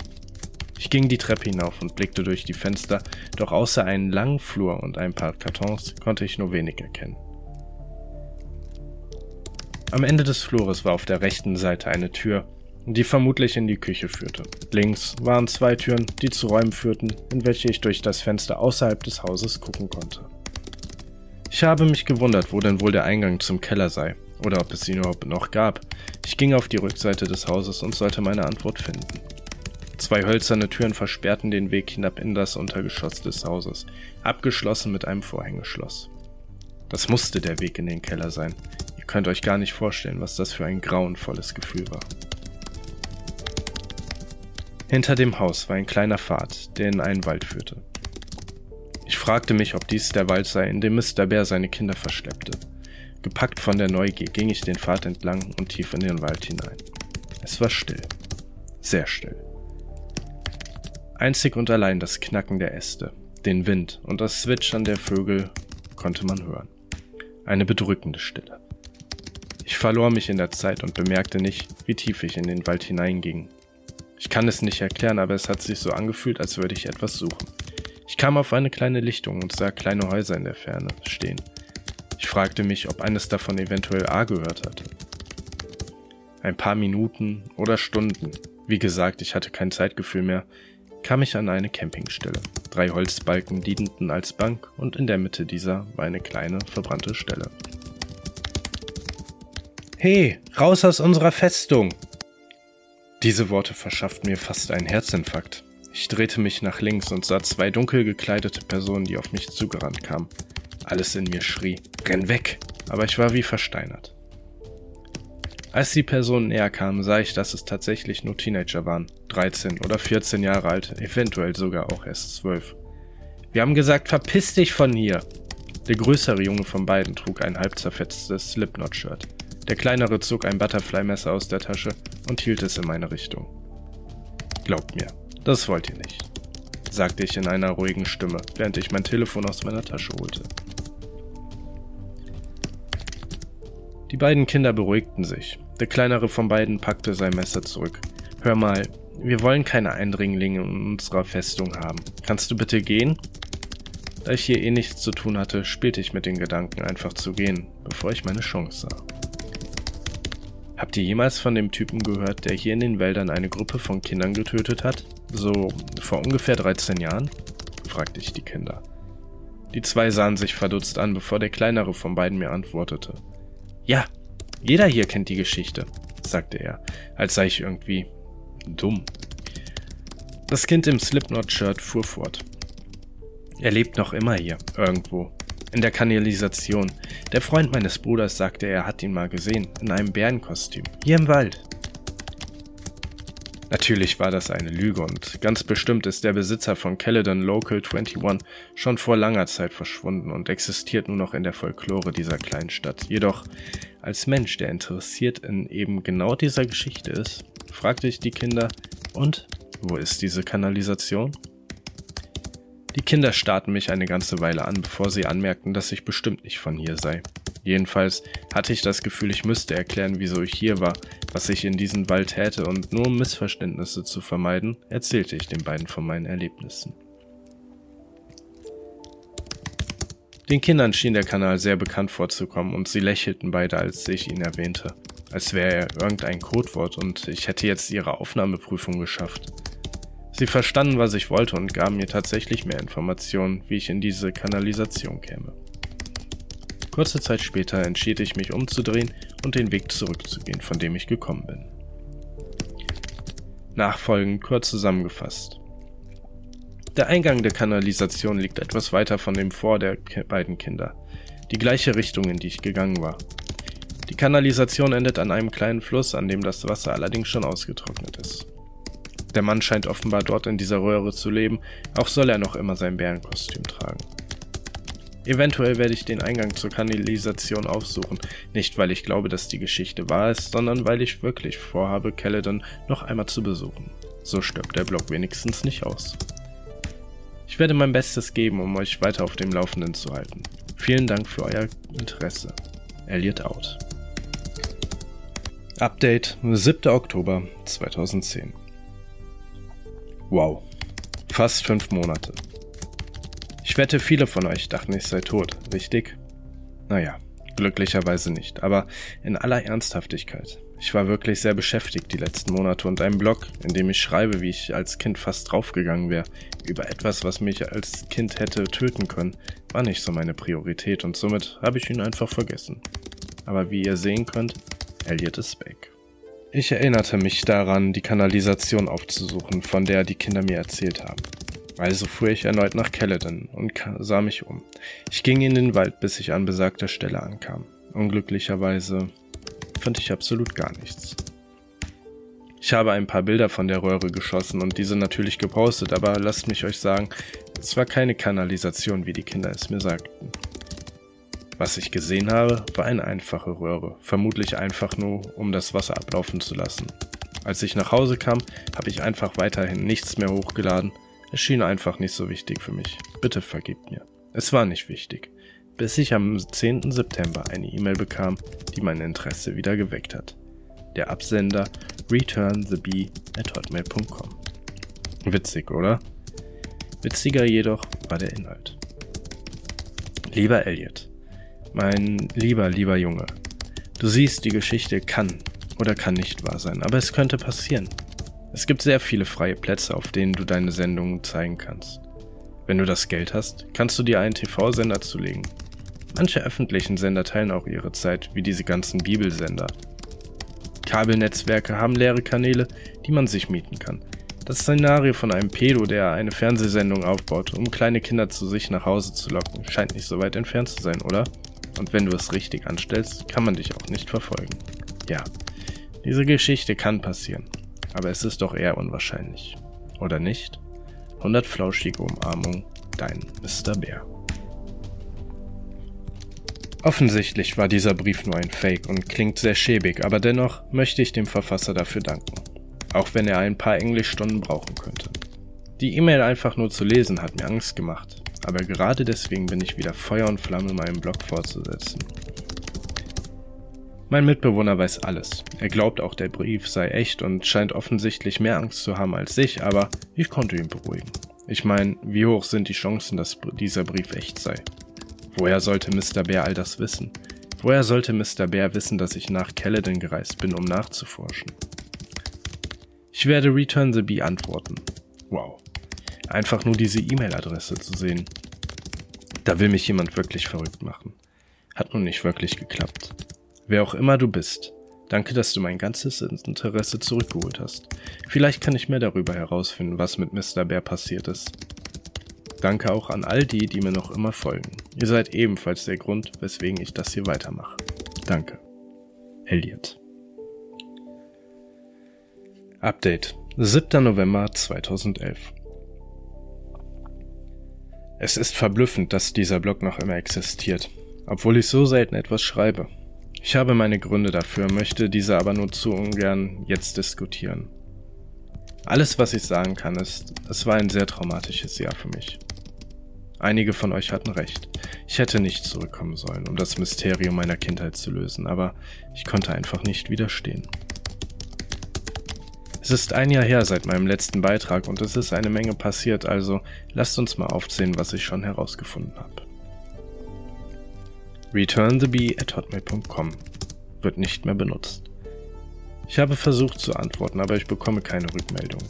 Ich ging die Treppe hinauf und blickte durch die Fenster, doch außer einen langen Flur und ein paar Kartons konnte ich nur wenig erkennen. Am Ende des Flures war auf der rechten Seite eine Tür, die vermutlich in die Küche führte. Links waren zwei Türen, die zu Räumen führten, in welche ich durch das Fenster außerhalb des Hauses gucken konnte. Ich habe mich gewundert, wo denn wohl der Eingang zum Keller sei, oder ob es ihn überhaupt noch gab. Ich ging auf die Rückseite des Hauses und sollte meine Antwort finden. Zwei hölzerne Türen versperrten den Weg hinab in das Untergeschoss des Hauses, abgeschlossen mit einem Vorhängeschloss. Das musste der Weg in den Keller sein. Ihr könnt euch gar nicht vorstellen, was das für ein grauenvolles Gefühl war. Hinter dem Haus war ein kleiner Pfad, der in einen Wald führte. Ich fragte mich, ob dies der Wald sei, in dem Mr. Bär seine Kinder verschleppte. Gepackt von der Neugier ging ich den Pfad entlang und tief in den Wald hinein. Es war still. Sehr still. Einzig und allein das Knacken der Äste, den Wind und das Zwitschern der Vögel konnte man hören. Eine bedrückende Stille. Ich verlor mich in der Zeit und bemerkte nicht, wie tief ich in den Wald hineinging ich kann es nicht erklären, aber es hat sich so angefühlt, als würde ich etwas suchen. Ich kam auf eine kleine Lichtung und sah kleine Häuser in der Ferne stehen. Ich fragte mich, ob eines davon eventuell A gehört hatte. Ein paar Minuten oder Stunden, wie gesagt, ich hatte kein Zeitgefühl mehr, kam ich an eine Campingstelle. Drei Holzbalken dienten als Bank und in der Mitte dieser war eine kleine verbrannte Stelle. Hey, raus aus unserer Festung! Diese Worte verschafften mir fast einen Herzinfarkt. Ich drehte mich nach links und sah zwei dunkel gekleidete Personen, die auf mich zugerannt kamen. Alles in mir schrie, renn weg! Aber ich war wie versteinert. Als die Personen näher kamen, sah ich, dass es tatsächlich nur Teenager waren. 13 oder 14 Jahre alt, eventuell sogar auch erst 12. Wir haben gesagt, verpiss dich von hier! Der größere Junge von beiden trug ein halb zerfetztes Slipknot-Shirt. Der kleinere zog ein Butterfly-Messer aus der Tasche und hielt es in meine Richtung. Glaubt mir, das wollt ihr nicht, sagte ich in einer ruhigen Stimme, während ich mein Telefon aus meiner Tasche holte. Die beiden Kinder beruhigten sich. Der kleinere von beiden packte sein Messer zurück. Hör mal, wir wollen keine Eindringlinge in unserer Festung haben. Kannst du bitte gehen? Da ich hier eh nichts zu tun hatte, spielte ich mit den Gedanken, einfach zu gehen, bevor ich meine Chance sah. Habt ihr jemals von dem Typen gehört, der hier in den Wäldern eine Gruppe von Kindern getötet hat? So vor ungefähr 13 Jahren? fragte ich die Kinder. Die zwei sahen sich verdutzt an, bevor der kleinere von beiden mir antwortete. Ja, jeder hier kennt die Geschichte, sagte er, als sei ich irgendwie dumm. Das Kind im Slipknot-Shirt fuhr fort. Er lebt noch immer hier, irgendwo. In der Kanalisation. Der Freund meines Bruders sagte, er hat ihn mal gesehen, in einem Bärenkostüm, hier im Wald. Natürlich war das eine Lüge und ganz bestimmt ist der Besitzer von Caledon Local 21 schon vor langer Zeit verschwunden und existiert nur noch in der Folklore dieser kleinen Stadt. Jedoch als Mensch, der interessiert in eben genau dieser Geschichte ist, fragte ich die Kinder, und wo ist diese Kanalisation? Die Kinder starrten mich eine ganze Weile an, bevor sie anmerkten, dass ich bestimmt nicht von hier sei. Jedenfalls hatte ich das Gefühl, ich müsste erklären, wieso ich hier war, was ich in diesem Wald täte, und nur um Missverständnisse zu vermeiden, erzählte ich den beiden von meinen Erlebnissen. Den Kindern schien der Kanal sehr bekannt vorzukommen und sie lächelten beide, als ich ihn erwähnte, als wäre er irgendein Codewort und ich hätte jetzt ihre Aufnahmeprüfung geschafft. Sie verstanden, was ich wollte und gaben mir tatsächlich mehr Informationen, wie ich in diese Kanalisation käme. Kurze Zeit später entschied ich mich umzudrehen und den Weg zurückzugehen, von dem ich gekommen bin. Nachfolgend kurz zusammengefasst. Der Eingang der Kanalisation liegt etwas weiter von dem Vor der beiden Kinder, die gleiche Richtung, in die ich gegangen war. Die Kanalisation endet an einem kleinen Fluss, an dem das Wasser allerdings schon ausgetrocknet ist. Der Mann scheint offenbar dort in dieser Röhre zu leben, auch soll er noch immer sein Bärenkostüm tragen. Eventuell werde ich den Eingang zur Kanalisation aufsuchen, nicht weil ich glaube, dass die Geschichte wahr ist, sondern weil ich wirklich vorhabe, Caledon noch einmal zu besuchen. So stirbt der Blog wenigstens nicht aus. Ich werde mein Bestes geben, um euch weiter auf dem Laufenden zu halten. Vielen Dank für euer Interesse. Elliot out. Update 7. Oktober 2010. Wow. Fast fünf Monate. Ich wette, viele von euch dachten, ich sei tot, richtig? Naja, glücklicherweise nicht, aber in aller Ernsthaftigkeit. Ich war wirklich sehr beschäftigt die letzten Monate und ein Blog, in dem ich schreibe, wie ich als Kind fast draufgegangen wäre, über etwas, was mich als Kind hätte töten können, war nicht so meine Priorität und somit habe ich ihn einfach vergessen. Aber wie ihr sehen könnt, Elliot ist weg. Ich erinnerte mich daran, die Kanalisation aufzusuchen, von der die Kinder mir erzählt haben. Also fuhr ich erneut nach Caledon und sah mich um. Ich ging in den Wald, bis ich an besagter Stelle ankam. Unglücklicherweise fand ich absolut gar nichts. Ich habe ein paar Bilder von der Röhre geschossen und diese natürlich gepostet, aber lasst mich euch sagen, es war keine Kanalisation, wie die Kinder es mir sagten. Was ich gesehen habe, war eine einfache Röhre, vermutlich einfach nur, um das Wasser ablaufen zu lassen. Als ich nach Hause kam, habe ich einfach weiterhin nichts mehr hochgeladen es schien einfach nicht so wichtig für mich. Bitte vergebt mir. Es war nicht wichtig. Bis ich am 10. September eine E-Mail bekam, die mein Interesse wieder geweckt hat. Der Absender returnthebee. Witzig, oder? Witziger jedoch war der Inhalt. Lieber Elliot, mein lieber, lieber Junge, du siehst, die Geschichte kann oder kann nicht wahr sein, aber es könnte passieren. Es gibt sehr viele freie Plätze, auf denen du deine Sendungen zeigen kannst. Wenn du das Geld hast, kannst du dir einen TV-Sender zulegen. Manche öffentlichen Sender teilen auch ihre Zeit, wie diese ganzen Bibelsender. Kabelnetzwerke haben leere Kanäle, die man sich mieten kann. Das Szenario von einem Pedo, der eine Fernsehsendung aufbaut, um kleine Kinder zu sich nach Hause zu locken, scheint nicht so weit entfernt zu sein, oder? Und wenn du es richtig anstellst, kann man dich auch nicht verfolgen. Ja, diese Geschichte kann passieren, aber es ist doch eher unwahrscheinlich. Oder nicht? 100 flauschige Umarmungen, dein Mr. Bär. Offensichtlich war dieser Brief nur ein Fake und klingt sehr schäbig, aber dennoch möchte ich dem Verfasser dafür danken. Auch wenn er ein paar Englischstunden brauchen könnte. Die E-Mail einfach nur zu lesen hat mir Angst gemacht, aber gerade deswegen bin ich wieder Feuer und Flamme meinem Blog fortzusetzen. Mein Mitbewohner weiß alles. Er glaubt auch, der Brief sei echt und scheint offensichtlich mehr Angst zu haben als ich, aber ich konnte ihn beruhigen. Ich meine, wie hoch sind die Chancen, dass dieser Brief echt sei? Woher sollte Mr. Bear all das wissen? Woher sollte Mr. Bear wissen, dass ich nach Caledon gereist bin, um nachzuforschen? Ich werde Return the Bee antworten. Wow. Einfach nur diese E-Mail-Adresse zu sehen. Da will mich jemand wirklich verrückt machen. Hat nun nicht wirklich geklappt. Wer auch immer du bist, danke, dass du mein ganzes Interesse zurückgeholt hast. Vielleicht kann ich mehr darüber herausfinden, was mit Mr. Bear passiert ist. Danke auch an all die, die mir noch immer folgen. Ihr seid ebenfalls der Grund, weswegen ich das hier weitermache. Danke. Elliot. Update. 7. November 2011. Es ist verblüffend, dass dieser Blog noch immer existiert, obwohl ich so selten etwas schreibe. Ich habe meine Gründe dafür, möchte diese aber nur zu ungern jetzt diskutieren. Alles, was ich sagen kann, ist, es war ein sehr traumatisches Jahr für mich. Einige von euch hatten recht. Ich hätte nicht zurückkommen sollen, um das Mysterium meiner Kindheit zu lösen, aber ich konnte einfach nicht widerstehen. Es ist ein Jahr her seit meinem letzten Beitrag und es ist eine Menge passiert, also lasst uns mal aufzählen, was ich schon herausgefunden habe returnthebee at hotmail.com wird nicht mehr benutzt. Ich habe versucht zu antworten, aber ich bekomme keine Rückmeldung.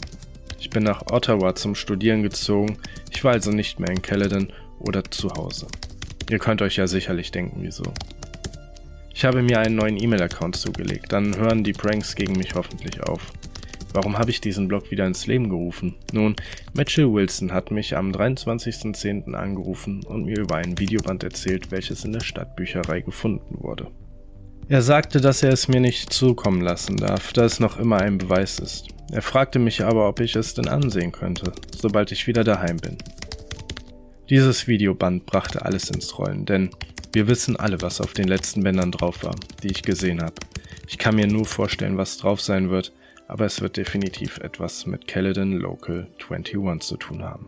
Ich bin nach Ottawa zum Studieren gezogen, ich war also nicht mehr in Caledon oder zu Hause. Ihr könnt euch ja sicherlich denken, wieso. Ich habe mir einen neuen E-Mail-Account zugelegt, dann hören die Pranks gegen mich hoffentlich auf. Warum habe ich diesen Blog wieder ins Leben gerufen? Nun, Mitchell Wilson hat mich am 23.10. angerufen und mir über ein Videoband erzählt, welches in der Stadtbücherei gefunden wurde. Er sagte, dass er es mir nicht zukommen lassen darf, da es noch immer ein Beweis ist. Er fragte mich aber, ob ich es denn ansehen könnte, sobald ich wieder daheim bin. Dieses Videoband brachte alles ins Rollen, denn wir wissen alle, was auf den letzten Bändern drauf war, die ich gesehen habe. Ich kann mir nur vorstellen, was drauf sein wird, aber es wird definitiv etwas mit Caledon Local 21 zu tun haben.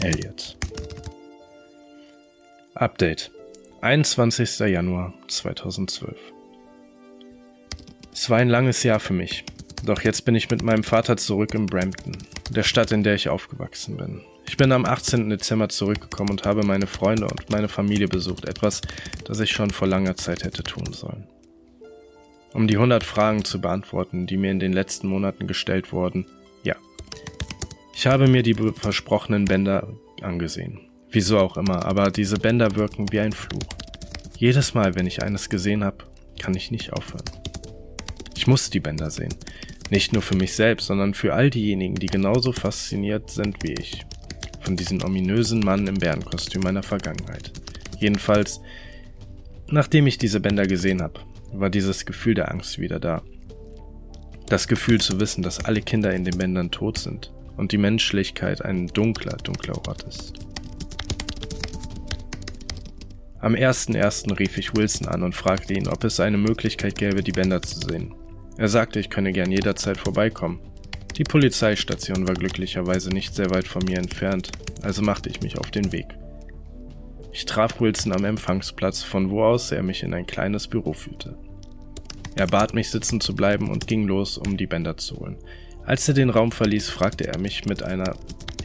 Elliot. Update. 21. Januar 2012. Es war ein langes Jahr für mich, doch jetzt bin ich mit meinem Vater zurück in Brampton, der Stadt, in der ich aufgewachsen bin. Ich bin am 18. Dezember zurückgekommen und habe meine Freunde und meine Familie besucht, etwas, das ich schon vor langer Zeit hätte tun sollen. Um die 100 Fragen zu beantworten, die mir in den letzten Monaten gestellt wurden, ja. Ich habe mir die versprochenen Bänder angesehen. Wieso auch immer, aber diese Bänder wirken wie ein Fluch. Jedes Mal, wenn ich eines gesehen habe, kann ich nicht aufhören. Ich muss die Bänder sehen. Nicht nur für mich selbst, sondern für all diejenigen, die genauso fasziniert sind wie ich. Von diesem ominösen Mann im Bärenkostüm meiner Vergangenheit. Jedenfalls, nachdem ich diese Bänder gesehen habe, war dieses Gefühl der Angst wieder da. Das Gefühl zu wissen, dass alle Kinder in den Bändern tot sind und die Menschlichkeit ein dunkler, dunkler Ort ist. Am 1.1. rief ich Wilson an und fragte ihn, ob es eine Möglichkeit gäbe, die Bänder zu sehen. Er sagte, ich könne gern jederzeit vorbeikommen. Die Polizeistation war glücklicherweise nicht sehr weit von mir entfernt, also machte ich mich auf den Weg. Ich traf Wilson am Empfangsplatz, von wo aus er mich in ein kleines Büro führte. Er bat mich sitzen zu bleiben und ging los, um die Bänder zu holen. Als er den Raum verließ, fragte er mich mit einer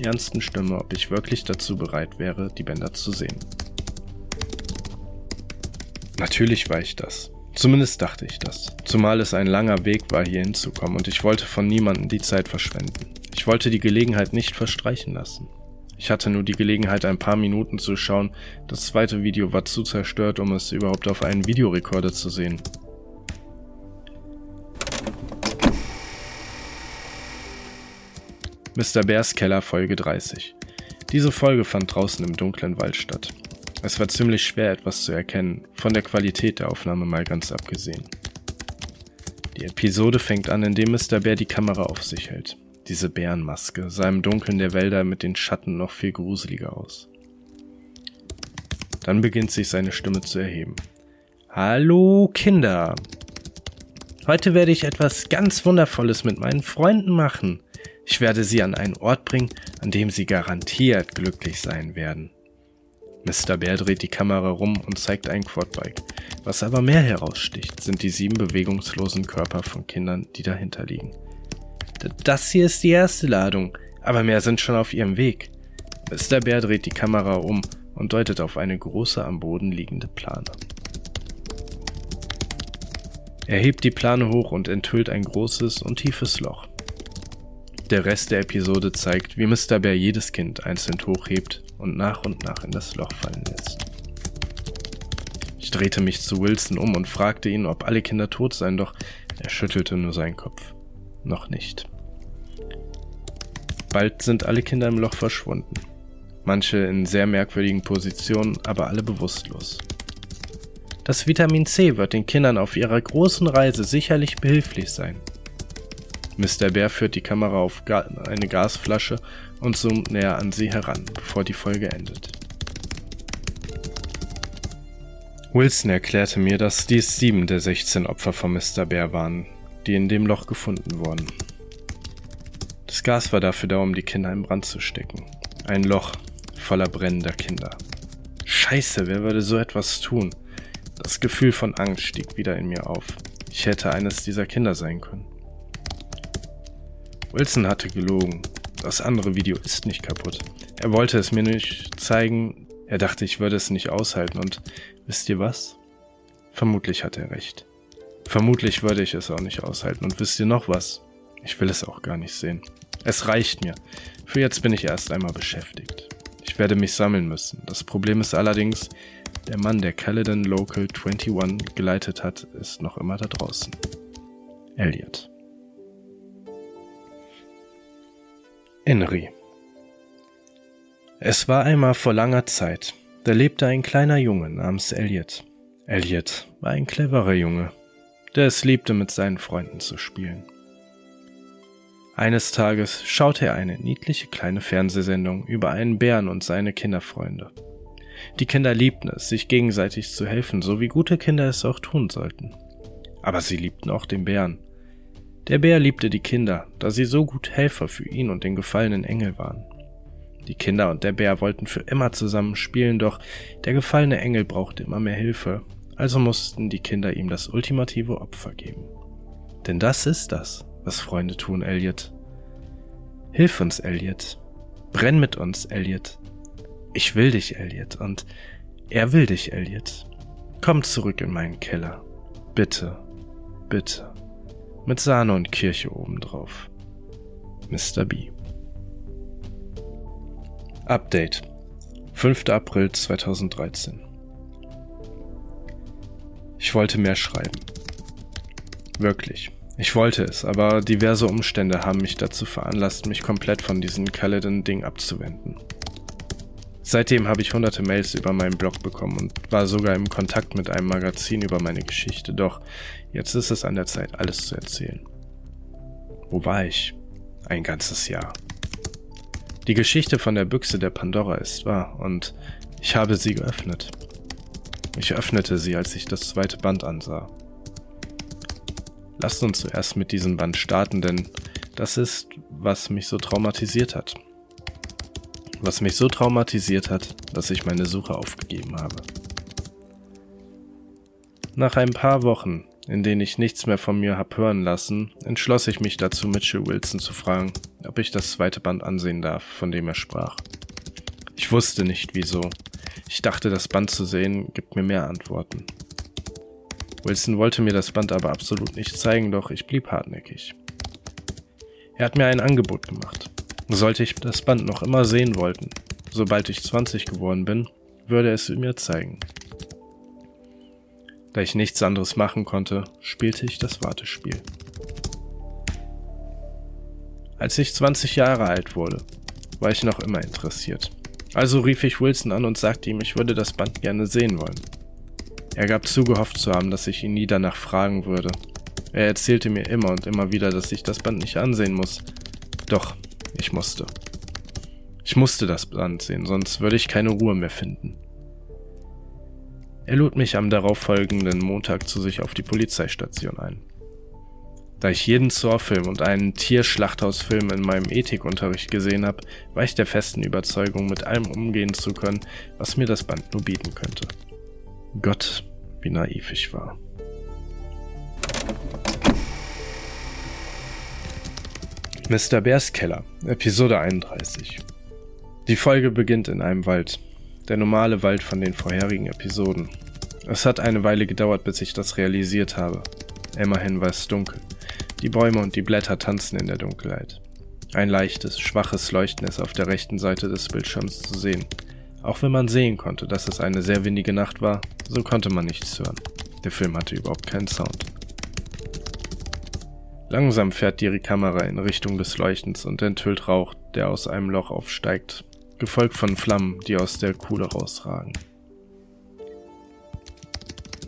ernsten Stimme, ob ich wirklich dazu bereit wäre, die Bänder zu sehen. Natürlich war ich das. Zumindest dachte ich das. Zumal es ein langer Weg war, hier hinzukommen und ich wollte von niemandem die Zeit verschwenden. Ich wollte die Gelegenheit nicht verstreichen lassen. Ich hatte nur die Gelegenheit, ein paar Minuten zu schauen. Das zweite Video war zu zerstört, um es überhaupt auf einen Videorekorder zu sehen. Mr. Bears Keller Folge 30. Diese Folge fand draußen im dunklen Wald statt. Es war ziemlich schwer etwas zu erkennen, von der Qualität der Aufnahme mal ganz abgesehen. Die Episode fängt an, indem Mr. Bear die Kamera auf sich hält. Diese Bärenmaske sah im Dunkeln der Wälder mit den Schatten noch viel gruseliger aus. Dann beginnt sich seine Stimme zu erheben. Hallo Kinder! Heute werde ich etwas ganz Wundervolles mit meinen Freunden machen. Ich werde sie an einen Ort bringen, an dem sie garantiert glücklich sein werden. Mr. Bär dreht die Kamera rum und zeigt ein Quadbike. Was aber mehr heraussticht, sind die sieben bewegungslosen Körper von Kindern, die dahinter liegen. Das hier ist die erste Ladung, aber mehr sind schon auf ihrem Weg. Mr. Bär dreht die Kamera um und deutet auf eine große am Boden liegende Plane. Er hebt die Plane hoch und enthüllt ein großes und tiefes Loch. Der Rest der Episode zeigt, wie Mr. Bear jedes Kind einzeln hochhebt und nach und nach in das Loch fallen lässt. Ich drehte mich zu Wilson um und fragte ihn, ob alle Kinder tot seien, doch er schüttelte nur seinen Kopf. Noch nicht. Bald sind alle Kinder im Loch verschwunden. Manche in sehr merkwürdigen Positionen, aber alle bewusstlos. Das Vitamin C wird den Kindern auf ihrer großen Reise sicherlich behilflich sein. Mr. Bear führt die Kamera auf eine Gasflasche und zoomt näher an sie heran, bevor die Folge endet. Wilson erklärte mir, dass dies sieben der 16 Opfer von Mr. Bear waren, die in dem Loch gefunden wurden. Das Gas war dafür da, um die Kinder in Brand zu stecken. Ein Loch voller brennender Kinder. Scheiße, wer würde so etwas tun? Das Gefühl von Angst stieg wieder in mir auf. Ich hätte eines dieser Kinder sein können. Wilson hatte gelogen. Das andere Video ist nicht kaputt. Er wollte es mir nicht zeigen. Er dachte, ich würde es nicht aushalten. Und wisst ihr was? Vermutlich hat er recht. Vermutlich würde ich es auch nicht aushalten. Und wisst ihr noch was? Ich will es auch gar nicht sehen. Es reicht mir. Für jetzt bin ich erst einmal beschäftigt. Ich werde mich sammeln müssen. Das Problem ist allerdings, der Mann, der Caledon Local 21 geleitet hat, ist noch immer da draußen. Elliot. Inri. Es war einmal vor langer Zeit. Da lebte ein kleiner Junge namens Elliot. Elliot war ein cleverer Junge, der es liebte, mit seinen Freunden zu spielen. Eines Tages schaute er eine niedliche kleine Fernsehsendung über einen Bären und seine Kinderfreunde. Die Kinder liebten es, sich gegenseitig zu helfen, so wie gute Kinder es auch tun sollten. Aber sie liebten auch den Bären, der Bär liebte die Kinder, da sie so gut Helfer für ihn und den gefallenen Engel waren. Die Kinder und der Bär wollten für immer zusammen spielen, doch der gefallene Engel brauchte immer mehr Hilfe, also mussten die Kinder ihm das ultimative Opfer geben. Denn das ist das, was Freunde tun, Elliot. Hilf uns, Elliot. Brenn mit uns, Elliot. Ich will dich, Elliot, und er will dich, Elliot. Komm zurück in meinen Keller. Bitte, bitte mit Sahne und Kirche obendrauf. Mr. B. Update 5. April 2013 Ich wollte mehr schreiben. Wirklich. Ich wollte es, aber diverse Umstände haben mich dazu veranlasst, mich komplett von diesem Caledon-Ding abzuwenden. Seitdem habe ich hunderte Mails über meinen Blog bekommen und war sogar im Kontakt mit einem Magazin über meine Geschichte, doch jetzt ist es an der Zeit, alles zu erzählen. Wo war ich? Ein ganzes Jahr. Die Geschichte von der Büchse der Pandora ist wahr und ich habe sie geöffnet. Ich öffnete sie, als ich das zweite Band ansah. Lasst uns zuerst mit diesem Band starten, denn das ist, was mich so traumatisiert hat was mich so traumatisiert hat, dass ich meine Suche aufgegeben habe. Nach ein paar Wochen in denen ich nichts mehr von mir hab hören lassen, entschloss ich mich dazu, Mitchell Wilson zu fragen, ob ich das zweite Band ansehen darf, von dem er sprach. Ich wusste nicht wieso. Ich dachte, das Band zu sehen gibt mir mehr Antworten. Wilson wollte mir das Band aber absolut nicht zeigen, doch ich blieb hartnäckig. Er hat mir ein Angebot gemacht. Sollte ich das Band noch immer sehen wollten, sobald ich 20 geworden bin, würde es mir zeigen. Da ich nichts anderes machen konnte, spielte ich das Wartespiel. Als ich 20 Jahre alt wurde, war ich noch immer interessiert. Also rief ich Wilson an und sagte ihm, ich würde das Band gerne sehen wollen. Er gab zu, gehofft zu haben, dass ich ihn nie danach fragen würde. Er erzählte mir immer und immer wieder, dass ich das Band nicht ansehen muss. Doch, ich musste. Ich musste das Band sehen, sonst würde ich keine Ruhe mehr finden. Er lud mich am darauffolgenden Montag zu sich auf die Polizeistation ein. Da ich jeden Saw-Film und einen Tierschlachthausfilm in meinem Ethikunterricht gesehen habe, war ich der festen Überzeugung, mit allem umgehen zu können, was mir das Band nur bieten könnte. Gott, wie naiv ich war. Mr. Bears Keller, Episode 31. Die Folge beginnt in einem Wald, der normale Wald von den vorherigen Episoden. Es hat eine Weile gedauert, bis ich das realisiert habe. Immerhin war es dunkel. Die Bäume und die Blätter tanzen in der Dunkelheit. Ein leichtes, schwaches Leuchten ist auf der rechten Seite des Bildschirms zu sehen. Auch wenn man sehen konnte, dass es eine sehr windige Nacht war, so konnte man nichts hören. Der Film hatte überhaupt keinen Sound. Langsam fährt die Kamera in Richtung des Leuchtens und enthüllt Rauch, der aus einem Loch aufsteigt gefolgt von Flammen, die aus der Kuhle rausragen.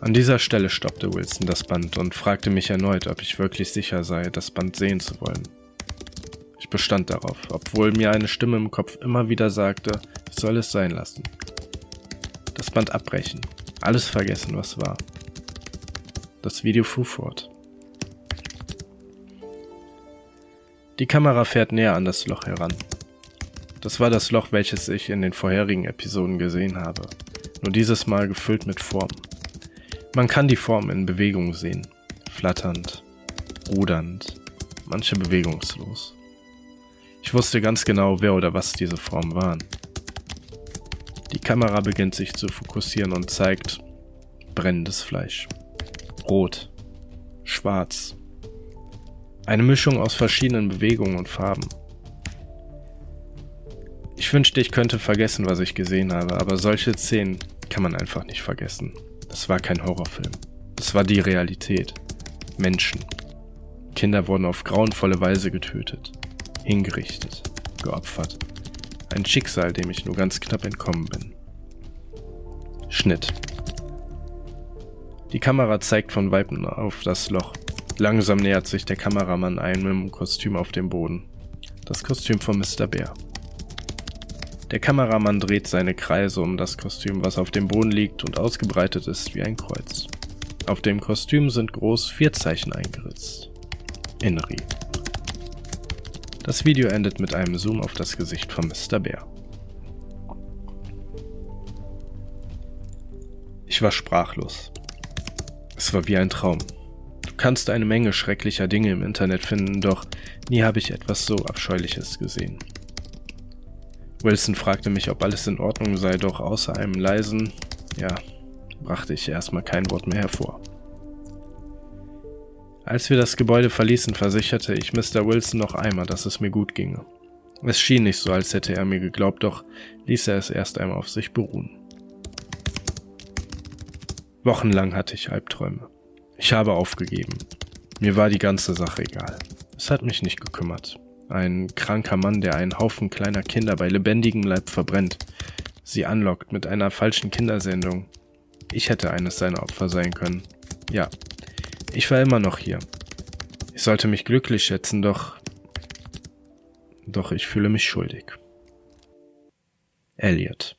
An dieser Stelle stoppte Wilson das Band und fragte mich erneut, ob ich wirklich sicher sei, das Band sehen zu wollen. Ich bestand darauf, obwohl mir eine Stimme im Kopf immer wieder sagte, ich soll es sein lassen. Das Band abbrechen, alles vergessen, was war. Das Video fuhr fort. Die Kamera fährt näher an das Loch heran. Das war das Loch, welches ich in den vorherigen Episoden gesehen habe, nur dieses Mal gefüllt mit Form. Man kann die Form in Bewegung sehen, flatternd, rudernd, manche bewegungslos. Ich wusste ganz genau, wer oder was diese Formen waren. Die Kamera beginnt sich zu fokussieren und zeigt brennendes Fleisch. Rot, schwarz. Eine Mischung aus verschiedenen Bewegungen und Farben. Ich wünschte, ich könnte vergessen, was ich gesehen habe, aber solche Szenen kann man einfach nicht vergessen. Das war kein Horrorfilm. Das war die Realität. Menschen. Kinder wurden auf grauenvolle Weise getötet, hingerichtet, geopfert. Ein Schicksal, dem ich nur ganz knapp entkommen bin. Schnitt. Die Kamera zeigt von Weitem auf das Loch. Langsam nähert sich der Kameramann einem Kostüm auf dem Boden. Das Kostüm von Mr. Bear. Der Kameramann dreht seine Kreise um das Kostüm, was auf dem Boden liegt und ausgebreitet ist wie ein Kreuz. Auf dem Kostüm sind groß vier Zeichen eingeritzt. Inri. Das Video endet mit einem Zoom auf das Gesicht von Mr. Bear. Ich war sprachlos. Es war wie ein Traum. Du kannst eine Menge schrecklicher Dinge im Internet finden, doch nie habe ich etwas so Abscheuliches gesehen. Wilson fragte mich, ob alles in Ordnung sei, doch außer einem leisen, ja, brachte ich erstmal kein Wort mehr hervor. Als wir das Gebäude verließen, versicherte ich Mr. Wilson noch einmal, dass es mir gut ginge. Es schien nicht so, als hätte er mir geglaubt, doch ließ er es erst einmal auf sich beruhen. Wochenlang hatte ich Albträume. Ich habe aufgegeben. Mir war die ganze Sache egal. Es hat mich nicht gekümmert. Ein kranker Mann, der einen Haufen kleiner Kinder bei lebendigem Leib verbrennt, sie anlockt mit einer falschen Kindersendung. Ich hätte eines seiner Opfer sein können. Ja, ich war immer noch hier. Ich sollte mich glücklich schätzen, doch... Doch ich fühle mich schuldig. Elliot.